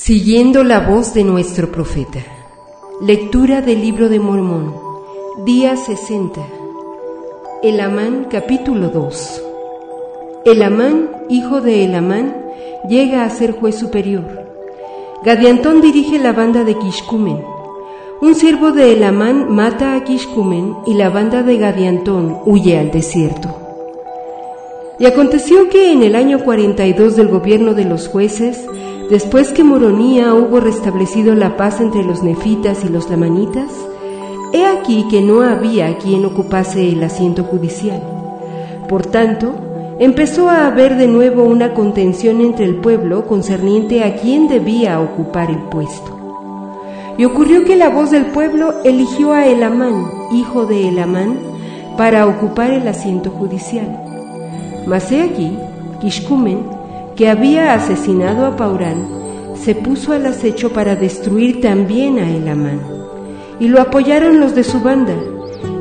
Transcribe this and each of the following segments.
Siguiendo la voz de nuestro profeta. Lectura del libro de Mormón. Día 60. Elamán capítulo 2. Elamán, hijo de Elamán, llega a ser juez superior. Gadiantón dirige la banda de Kishkumen. Un siervo de Elamán mata a Kishkumen y la banda de Gadiantón huye al desierto. Y aconteció que en el año 42 del gobierno de los jueces, Después que Moronía hubo restablecido la paz entre los nefitas y los lamanitas, he aquí que no había quien ocupase el asiento judicial. Por tanto, empezó a haber de nuevo una contención entre el pueblo concerniente a quién debía ocupar el puesto. Y ocurrió que la voz del pueblo eligió a Elamán, hijo de Elamán, para ocupar el asiento judicial. Mas he aquí, Kishkumen, que había asesinado a Paurán, se puso al acecho para destruir también a Elamán. Y lo apoyaron los de su banda,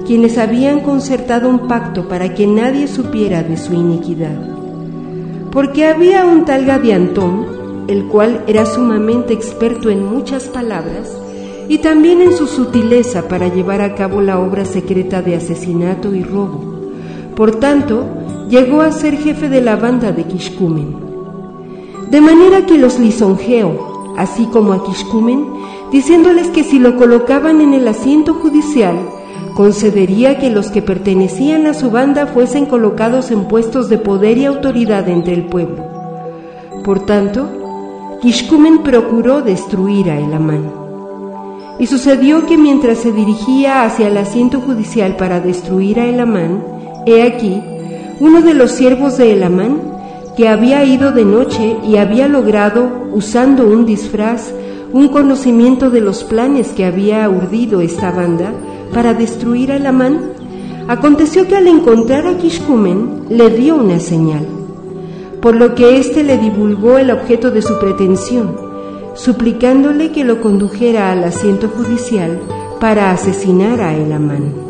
quienes habían concertado un pacto para que nadie supiera de su iniquidad. Porque había un tal Gadiantón, el cual era sumamente experto en muchas palabras y también en su sutileza para llevar a cabo la obra secreta de asesinato y robo. Por tanto, llegó a ser jefe de la banda de Kishkumen. De manera que los lisonjeó, así como a Kishkumen, diciéndoles que si lo colocaban en el asiento judicial, concedería que los que pertenecían a su banda fuesen colocados en puestos de poder y autoridad entre el pueblo. Por tanto, Kishkumen procuró destruir a Elamán. Y sucedió que mientras se dirigía hacia el asiento judicial para destruir a Elamán, he aquí, uno de los siervos de Elamán que había ido de noche y había logrado, usando un disfraz, un conocimiento de los planes que había urdido esta banda para destruir a Lamán, aconteció que al encontrar a Kishkumen le dio una señal, por lo que éste le divulgó el objeto de su pretensión, suplicándole que lo condujera al asiento judicial para asesinar a Elamán.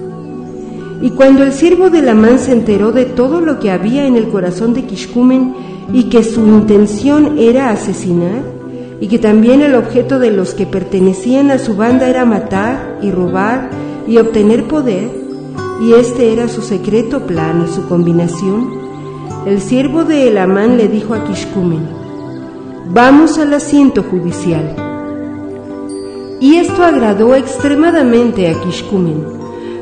Y cuando el siervo de Lamán se enteró de todo lo que había en el corazón de Kishkumen y que su intención era asesinar, y que también el objeto de los que pertenecían a su banda era matar y robar y obtener poder, y este era su secreto plan y su combinación, el siervo de Elamán le dijo a Kishkumen, vamos al asiento judicial. Y esto agradó extremadamente a Kishkumen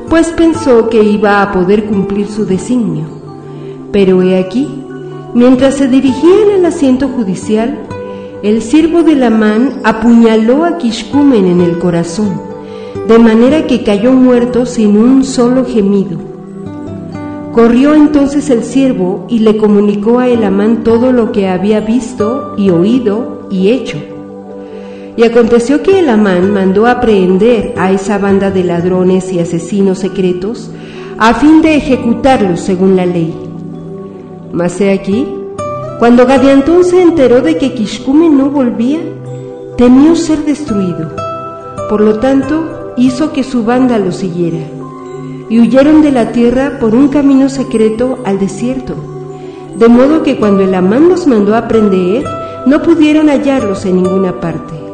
pues pensó que iba a poder cumplir su designio. Pero he aquí, mientras se dirigían al asiento judicial, el siervo de Lamán apuñaló a Kishkumen en el corazón, de manera que cayó muerto sin un solo gemido. Corrió entonces el siervo y le comunicó a Elamán todo lo que había visto y oído y hecho. Y aconteció que el Amán mandó aprehender a esa banda de ladrones y asesinos secretos a fin de ejecutarlos según la ley. Mas he aquí, cuando Gadiantón se enteró de que Kishkume no volvía, temió ser destruido. Por lo tanto, hizo que su banda lo siguiera. Y huyeron de la tierra por un camino secreto al desierto. De modo que cuando el Amán los mandó a prender, no pudieron hallarlos en ninguna parte.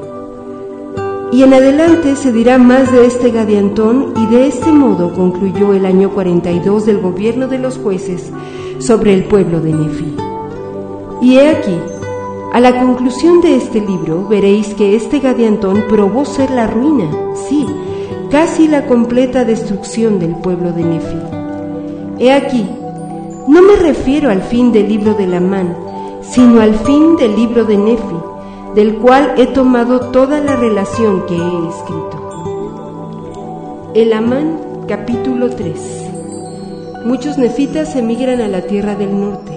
Y en adelante se dirá más de este Gadiantón y de este modo concluyó el año 42 del gobierno de los jueces sobre el pueblo de Nefi. Y he aquí, a la conclusión de este libro veréis que este Gadiantón probó ser la ruina, sí, casi la completa destrucción del pueblo de Nefi. He aquí, no me refiero al fin del libro de Lamán, sino al fin del libro de Nefi del cual he tomado toda la relación que he escrito. El Amán, capítulo 3. Muchos nefitas emigran a la tierra del norte,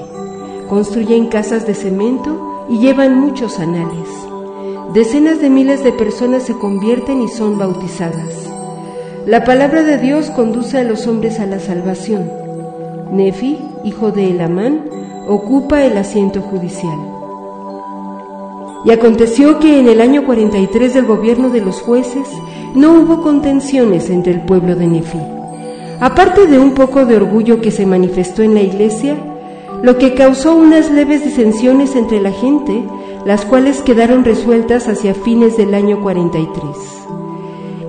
construyen casas de cemento y llevan muchos anales. Decenas de miles de personas se convierten y son bautizadas. La palabra de Dios conduce a los hombres a la salvación. Nefi, hijo de Elamán, ocupa el asiento judicial. Y aconteció que en el año 43 del gobierno de los jueces no hubo contenciones entre el pueblo de Nefi. Aparte de un poco de orgullo que se manifestó en la iglesia, lo que causó unas leves disensiones entre la gente, las cuales quedaron resueltas hacia fines del año 43.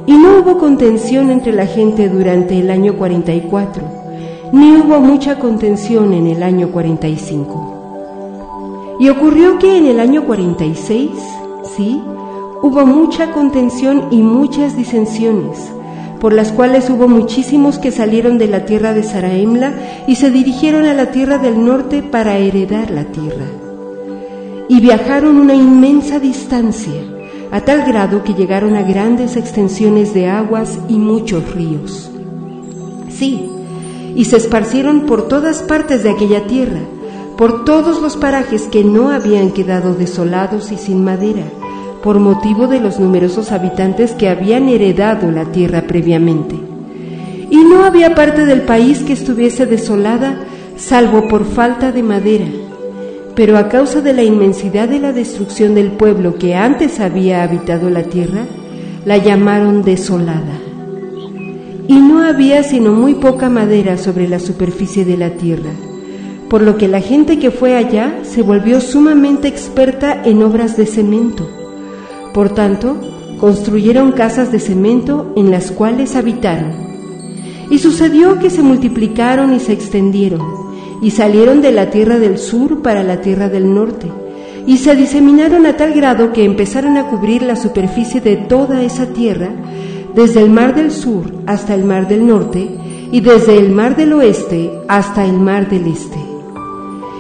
Y no hubo contención entre la gente durante el año 44, ni hubo mucha contención en el año 45. Y ocurrió que en el año 46, sí, hubo mucha contención y muchas disensiones, por las cuales hubo muchísimos que salieron de la tierra de Saraemla y se dirigieron a la tierra del norte para heredar la tierra. Y viajaron una inmensa distancia a tal grado que llegaron a grandes extensiones de aguas y muchos ríos. Sí, y se esparcieron por todas partes de aquella tierra, por todos los parajes que no habían quedado desolados y sin madera, por motivo de los numerosos habitantes que habían heredado la tierra previamente. Y no había parte del país que estuviese desolada, salvo por falta de madera pero a causa de la inmensidad de la destrucción del pueblo que antes había habitado la tierra, la llamaron desolada. Y no había sino muy poca madera sobre la superficie de la tierra, por lo que la gente que fue allá se volvió sumamente experta en obras de cemento. Por tanto, construyeron casas de cemento en las cuales habitaron. Y sucedió que se multiplicaron y se extendieron y salieron de la tierra del sur para la tierra del norte, y se diseminaron a tal grado que empezaron a cubrir la superficie de toda esa tierra, desde el mar del sur hasta el mar del norte, y desde el mar del oeste hasta el mar del este.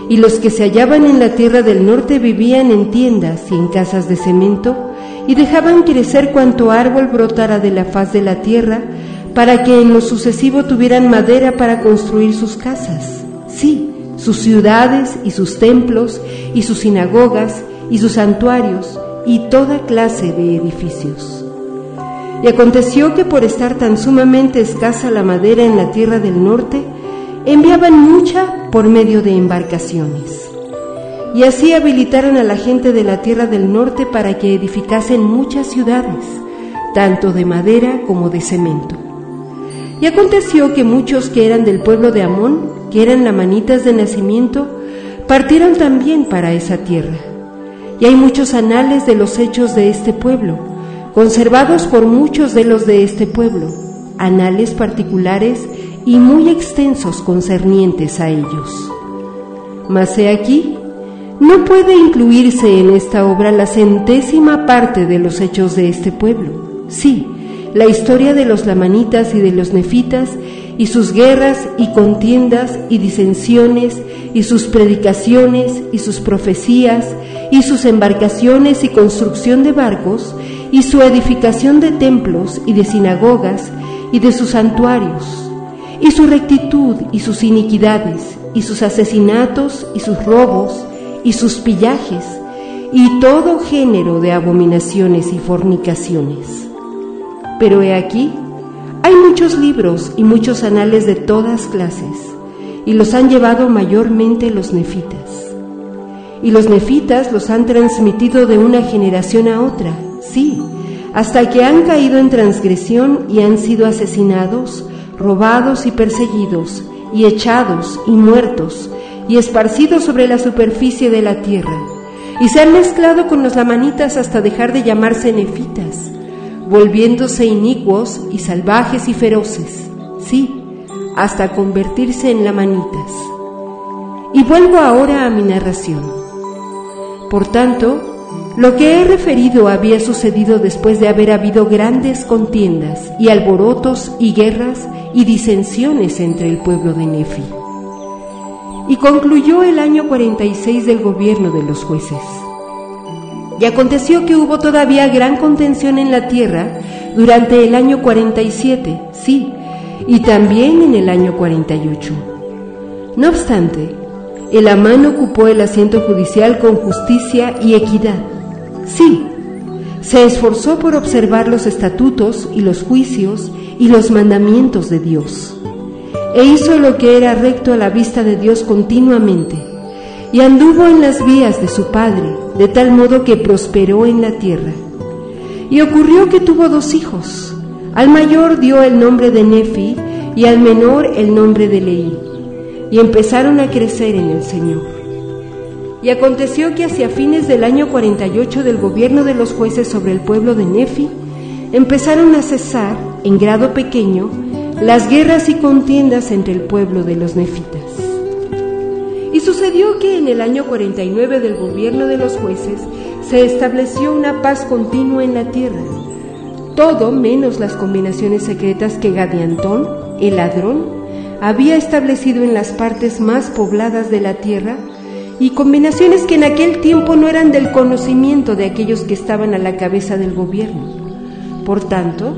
Y los que se hallaban en la tierra del norte vivían en tiendas y en casas de cemento, y dejaban crecer cuanto árbol brotara de la faz de la tierra, para que en lo sucesivo tuvieran madera para construir sus casas sí, sus ciudades y sus templos y sus sinagogas y sus santuarios y toda clase de edificios. Y aconteció que por estar tan sumamente escasa la madera en la tierra del norte, enviaban mucha por medio de embarcaciones. Y así habilitaron a la gente de la tierra del norte para que edificasen muchas ciudades, tanto de madera como de cemento. Y aconteció que muchos que eran del pueblo de Amón que eran lamanitas de nacimiento, partieron también para esa tierra. Y hay muchos anales de los hechos de este pueblo, conservados por muchos de los de este pueblo, anales particulares y muy extensos concernientes a ellos. Mas he aquí, no puede incluirse en esta obra la centésima parte de los hechos de este pueblo. Sí, la historia de los lamanitas y de los nefitas y sus guerras y contiendas y disensiones y sus predicaciones y sus profecías y sus embarcaciones y construcción de barcos y su edificación de templos y de sinagogas y de sus santuarios y su rectitud y sus iniquidades y sus asesinatos y sus robos y sus pillajes y todo género de abominaciones y fornicaciones. Pero he aquí hay muchos libros y muchos anales de todas clases, y los han llevado mayormente los nefitas. Y los nefitas los han transmitido de una generación a otra, sí, hasta que han caído en transgresión y han sido asesinados, robados y perseguidos, y echados y muertos, y esparcidos sobre la superficie de la tierra, y se han mezclado con los lamanitas hasta dejar de llamarse nefitas volviéndose inicuos y salvajes y feroces, sí, hasta convertirse en lamanitas. Y vuelvo ahora a mi narración. Por tanto, lo que he referido había sucedido después de haber habido grandes contiendas y alborotos y guerras y disensiones entre el pueblo de Nefi. Y concluyó el año 46 del gobierno de los jueces. Y aconteció que hubo todavía gran contención en la tierra durante el año 47, sí, y también en el año 48. No obstante, el Amán ocupó el asiento judicial con justicia y equidad. Sí, se esforzó por observar los estatutos y los juicios y los mandamientos de Dios, e hizo lo que era recto a la vista de Dios continuamente y anduvo en las vías de su padre, de tal modo que prosperó en la tierra. Y ocurrió que tuvo dos hijos. Al mayor dio el nombre de Nefi y al menor el nombre de Leí, y empezaron a crecer en el Señor. Y aconteció que hacia fines del año 48 del gobierno de los jueces sobre el pueblo de Nefi, empezaron a cesar, en grado pequeño, las guerras y contiendas entre el pueblo de los nefitas. Y sucedió que en el año 49 del gobierno de los jueces se estableció una paz continua en la tierra, todo menos las combinaciones secretas que Gadiantón, el ladrón, había establecido en las partes más pobladas de la tierra y combinaciones que en aquel tiempo no eran del conocimiento de aquellos que estaban a la cabeza del gobierno. Por tanto,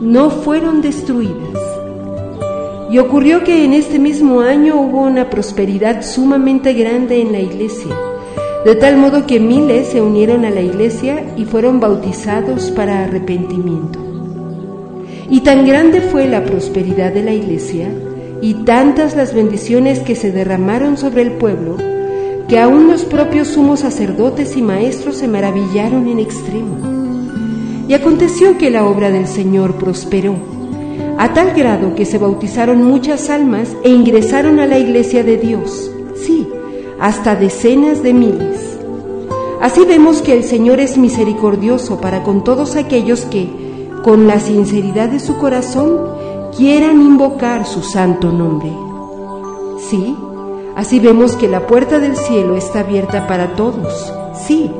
no fueron destruidas. Y ocurrió que en este mismo año hubo una prosperidad sumamente grande en la iglesia, de tal modo que miles se unieron a la iglesia y fueron bautizados para arrepentimiento. Y tan grande fue la prosperidad de la iglesia y tantas las bendiciones que se derramaron sobre el pueblo, que aún los propios sumos sacerdotes y maestros se maravillaron en extremo. Y aconteció que la obra del Señor prosperó, a tal grado que se bautizaron muchas almas e ingresaron a la iglesia de Dios, sí, hasta decenas de miles. Así vemos que el Señor es misericordioso para con todos aquellos que, con la sinceridad de su corazón, quieran invocar su santo nombre. Sí, Así vemos que la puerta del cielo está abierta para todos, sí,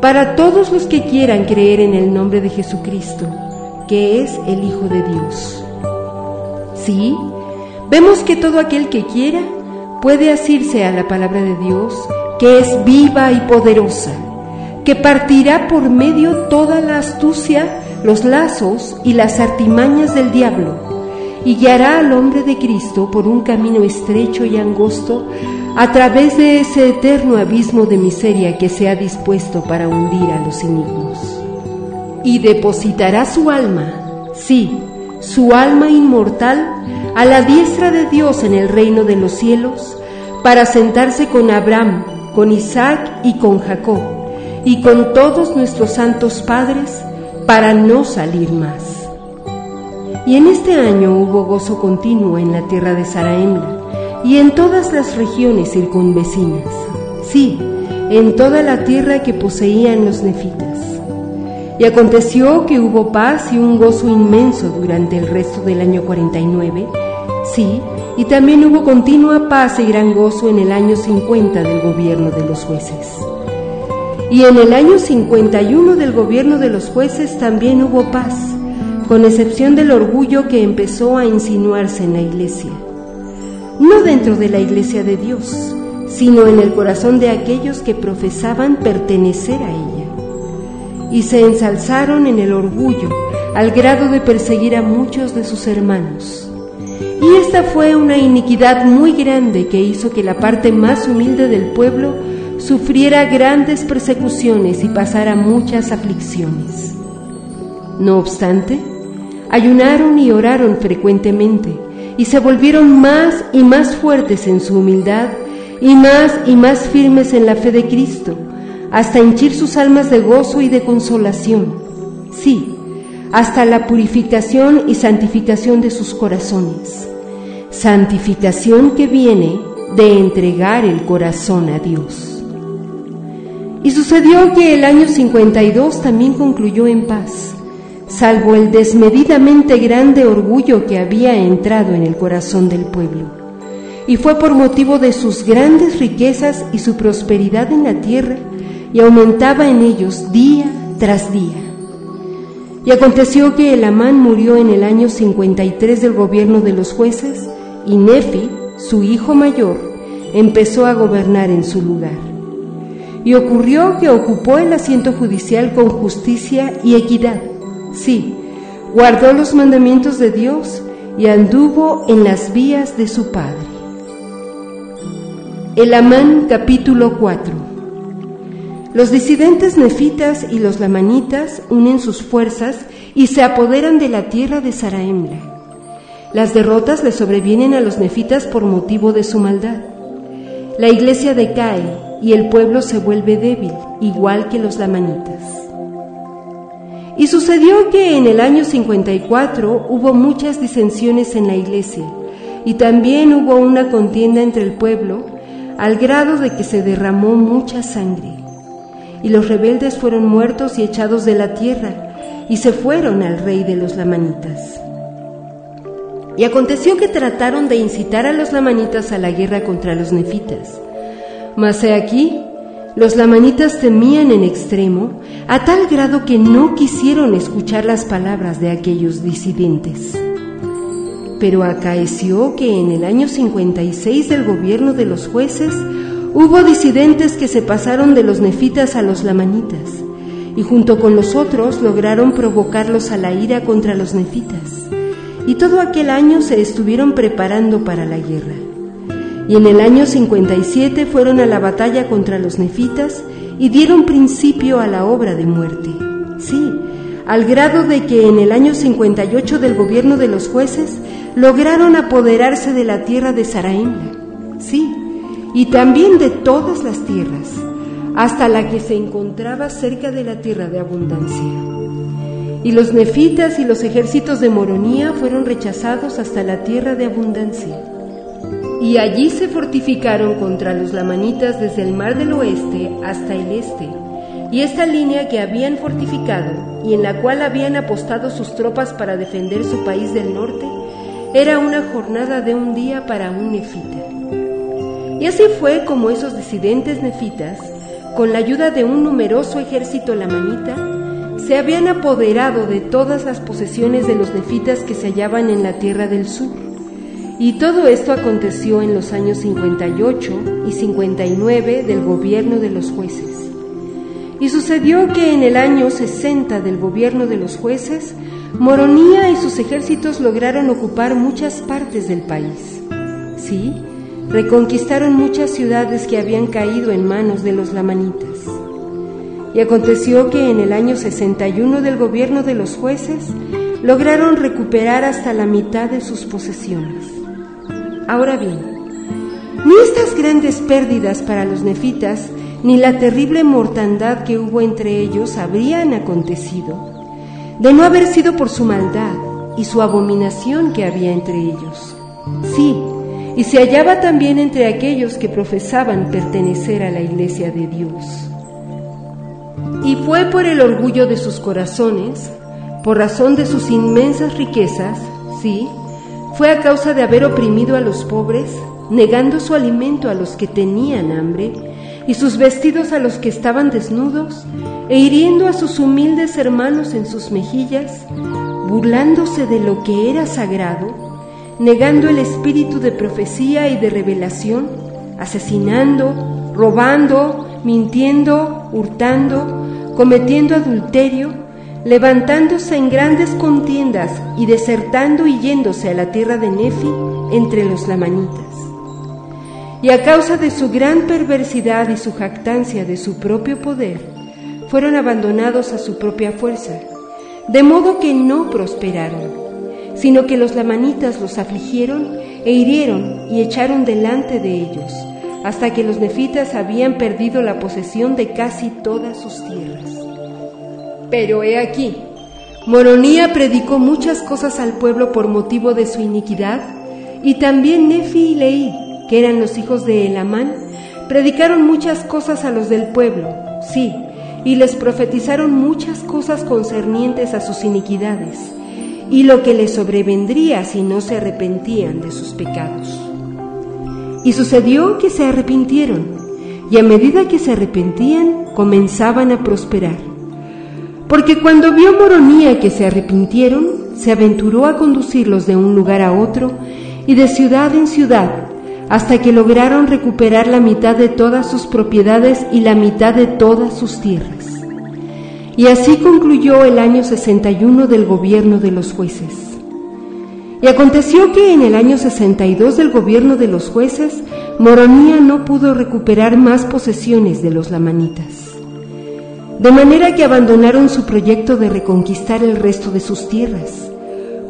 para todos los que quieran creer en el nombre de Jesucristo, que es el Hijo de Dios. Sí, vemos que todo aquel que quiera puede asirse a la palabra de Dios, que es viva y poderosa, que partirá por medio toda la astucia, los lazos y las artimañas del diablo y guiará al hombre de Cristo por un camino estrecho y angosto a través de ese eterno abismo de miseria que se ha dispuesto para hundir a los iniquos. Y depositará su alma, sí, su alma inmortal, a la diestra de Dios en el reino de los cielos, para sentarse con Abraham, con Isaac y con Jacob, y con todos nuestros santos padres, para no salir más. Y en este año hubo gozo continuo en la tierra de Saraemla y en todas las regiones circunvecinas. Sí, en toda la tierra que poseían los nefitas. Y aconteció que hubo paz y un gozo inmenso durante el resto del año 49. Sí, y también hubo continua paz y gran gozo en el año 50 del gobierno de los jueces. Y en el año 51 del gobierno de los jueces también hubo paz con excepción del orgullo que empezó a insinuarse en la iglesia. No dentro de la iglesia de Dios, sino en el corazón de aquellos que profesaban pertenecer a ella. Y se ensalzaron en el orgullo al grado de perseguir a muchos de sus hermanos. Y esta fue una iniquidad muy grande que hizo que la parte más humilde del pueblo sufriera grandes persecuciones y pasara muchas aflicciones. No obstante, ayunaron y oraron frecuentemente y se volvieron más y más fuertes en su humildad y más y más firmes en la fe de Cristo, hasta henchir sus almas de gozo y de consolación. Sí, hasta la purificación y santificación de sus corazones. Santificación que viene de entregar el corazón a Dios. Y sucedió que el año 52 también concluyó en paz salvo el desmedidamente grande orgullo que había entrado en el corazón del pueblo. Y fue por motivo de sus grandes riquezas y su prosperidad en la tierra, y aumentaba en ellos día tras día. Y aconteció que el Amán murió en el año 53 del gobierno de los jueces, y Nefi, su hijo mayor, empezó a gobernar en su lugar. Y ocurrió que ocupó el asiento judicial con justicia y equidad Sí, guardó los mandamientos de Dios y anduvo en las vías de su Padre. El Amán capítulo 4 Los disidentes nefitas y los lamanitas unen sus fuerzas y se apoderan de la tierra de Saraemla. Las derrotas le sobrevienen a los nefitas por motivo de su maldad. La iglesia decae y el pueblo se vuelve débil, igual que los lamanitas. Y sucedió que en el año 54 hubo muchas disensiones en la iglesia y también hubo una contienda entre el pueblo, al grado de que se derramó mucha sangre. Y los rebeldes fueron muertos y echados de la tierra, y se fueron al rey de los lamanitas. Y aconteció que trataron de incitar a los lamanitas a la guerra contra los nefitas. Mas he aquí, los lamanitas temían en extremo, a tal grado que no quisieron escuchar las palabras de aquellos disidentes. Pero acaeció que en el año 56 del gobierno de los jueces hubo disidentes que se pasaron de los nefitas a los lamanitas, y junto con los otros lograron provocarlos a la ira contra los nefitas y todo aquel año se estuvieron preparando para la guerra. Y en el año 57 fueron a la batalla contra los nefitas y dieron principio a la obra de muerte. Sí, al grado de que en el año 58 del gobierno de los jueces lograron apoderarse de la tierra de Saraimla. Sí, y también de todas las tierras, hasta la que se encontraba cerca de la tierra de abundancia. Y los nefitas y los ejércitos de Moronía fueron rechazados hasta la tierra de abundancia. Y allí se fortificaron contra los lamanitas desde el mar del oeste hasta el este. Y esta línea que habían fortificado y en la cual habían apostado sus tropas para defender su país del norte, era una jornada de un día para un nefita. Y así fue como esos disidentes nefitas, con la ayuda de un numeroso ejército lamanita, se habían apoderado de todas las posesiones de los nefitas que se hallaban en la tierra del sur. Y todo esto aconteció en los años 58 y 59 del gobierno de los jueces. Y sucedió que en el año 60 del gobierno de los jueces, Moronía y sus ejércitos lograron ocupar muchas partes del país. Sí, reconquistaron muchas ciudades que habían caído en manos de los lamanitas. Y aconteció que en el año 61 del gobierno de los jueces lograron recuperar hasta la mitad de sus posesiones. Ahora bien, ni estas grandes pérdidas para los nefitas, ni la terrible mortandad que hubo entre ellos habrían acontecido, de no haber sido por su maldad y su abominación que había entre ellos. Sí, y se hallaba también entre aquellos que profesaban pertenecer a la iglesia de Dios. Y fue por el orgullo de sus corazones, por razón de sus inmensas riquezas, sí, fue a causa de haber oprimido a los pobres, negando su alimento a los que tenían hambre, y sus vestidos a los que estaban desnudos, e hiriendo a sus humildes hermanos en sus mejillas, burlándose de lo que era sagrado, negando el espíritu de profecía y de revelación, asesinando, robando, mintiendo, hurtando, cometiendo adulterio, levantándose en grandes contiendas y desertando y yéndose a la tierra de Nefi entre los lamanitas. Y a causa de su gran perversidad y su jactancia de su propio poder, fueron abandonados a su propia fuerza, de modo que no prosperaron, sino que los lamanitas los afligieron e hirieron y echaron delante de ellos hasta que los nefitas habían perdido la posesión de casi todas sus tierras. Pero he aquí, Moronía predicó muchas cosas al pueblo por motivo de su iniquidad, y también Nefi y Leí, que eran los hijos de Elamán, predicaron muchas cosas a los del pueblo, sí, y les profetizaron muchas cosas concernientes a sus iniquidades, y lo que les sobrevendría si no se arrepentían de sus pecados. Y sucedió que se arrepintieron, y a medida que se arrepentían, comenzaban a prosperar. Porque cuando vio Moronía que se arrepintieron, se aventuró a conducirlos de un lugar a otro y de ciudad en ciudad, hasta que lograron recuperar la mitad de todas sus propiedades y la mitad de todas sus tierras. Y así concluyó el año 61 del gobierno de los jueces. Y aconteció que en el año 62 del gobierno de los jueces, Moronía no pudo recuperar más posesiones de los lamanitas. De manera que abandonaron su proyecto de reconquistar el resto de sus tierras,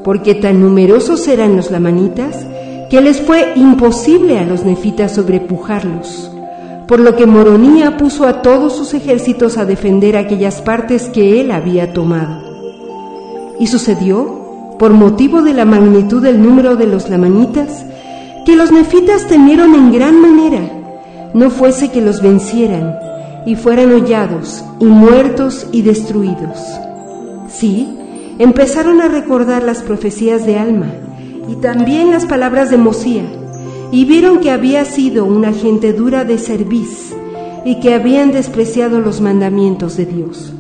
porque tan numerosos eran los lamanitas que les fue imposible a los nefitas sobrepujarlos, por lo que Moronía puso a todos sus ejércitos a defender aquellas partes que él había tomado. Y sucedió por motivo de la magnitud del número de los lamanitas, que los nefitas temieron en gran manera, no fuese que los vencieran y fueran hollados y muertos y destruidos. Sí, empezaron a recordar las profecías de Alma y también las palabras de Mosía, y vieron que había sido una gente dura de cerviz y que habían despreciado los mandamientos de Dios,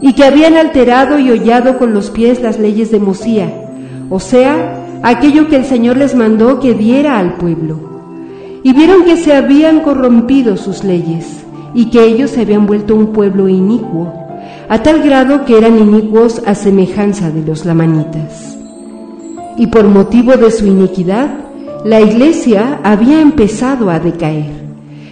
y que habían alterado y hollado con los pies las leyes de Mosía, o sea, aquello que el Señor les mandó que diera al pueblo. Y vieron que se habían corrompido sus leyes y que ellos se habían vuelto un pueblo inicuo, a tal grado que eran inicuos a semejanza de los lamanitas. Y por motivo de su iniquidad, la iglesia había empezado a decaer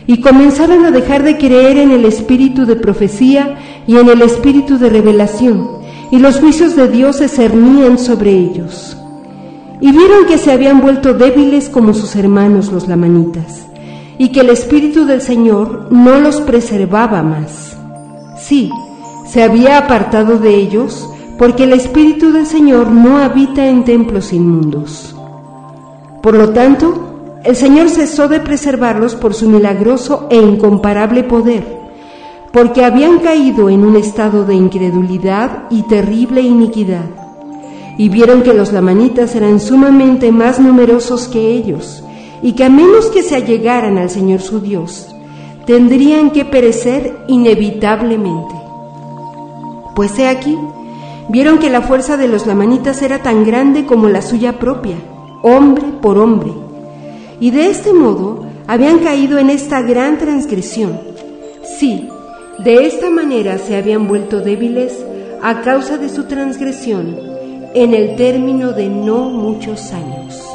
y comenzaron a dejar de creer en el espíritu de profecía y en el espíritu de revelación, y los juicios de Dios se cernían sobre ellos. Y vieron que se habían vuelto débiles como sus hermanos los lamanitas, y que el espíritu del Señor no los preservaba más. Sí, se había apartado de ellos, porque el espíritu del Señor no habita en templos inmundos. Por lo tanto, el Señor cesó de preservarlos por su milagroso e incomparable poder, porque habían caído en un estado de incredulidad y terrible iniquidad, y vieron que los lamanitas eran sumamente más numerosos que ellos, y que a menos que se allegaran al Señor su Dios, tendrían que perecer inevitablemente. Pues he aquí, vieron que la fuerza de los lamanitas era tan grande como la suya propia, hombre por hombre, y de este modo habían caído en esta gran transgresión. Sí, de esta manera se habían vuelto débiles a causa de su transgresión en el término de no muchos años.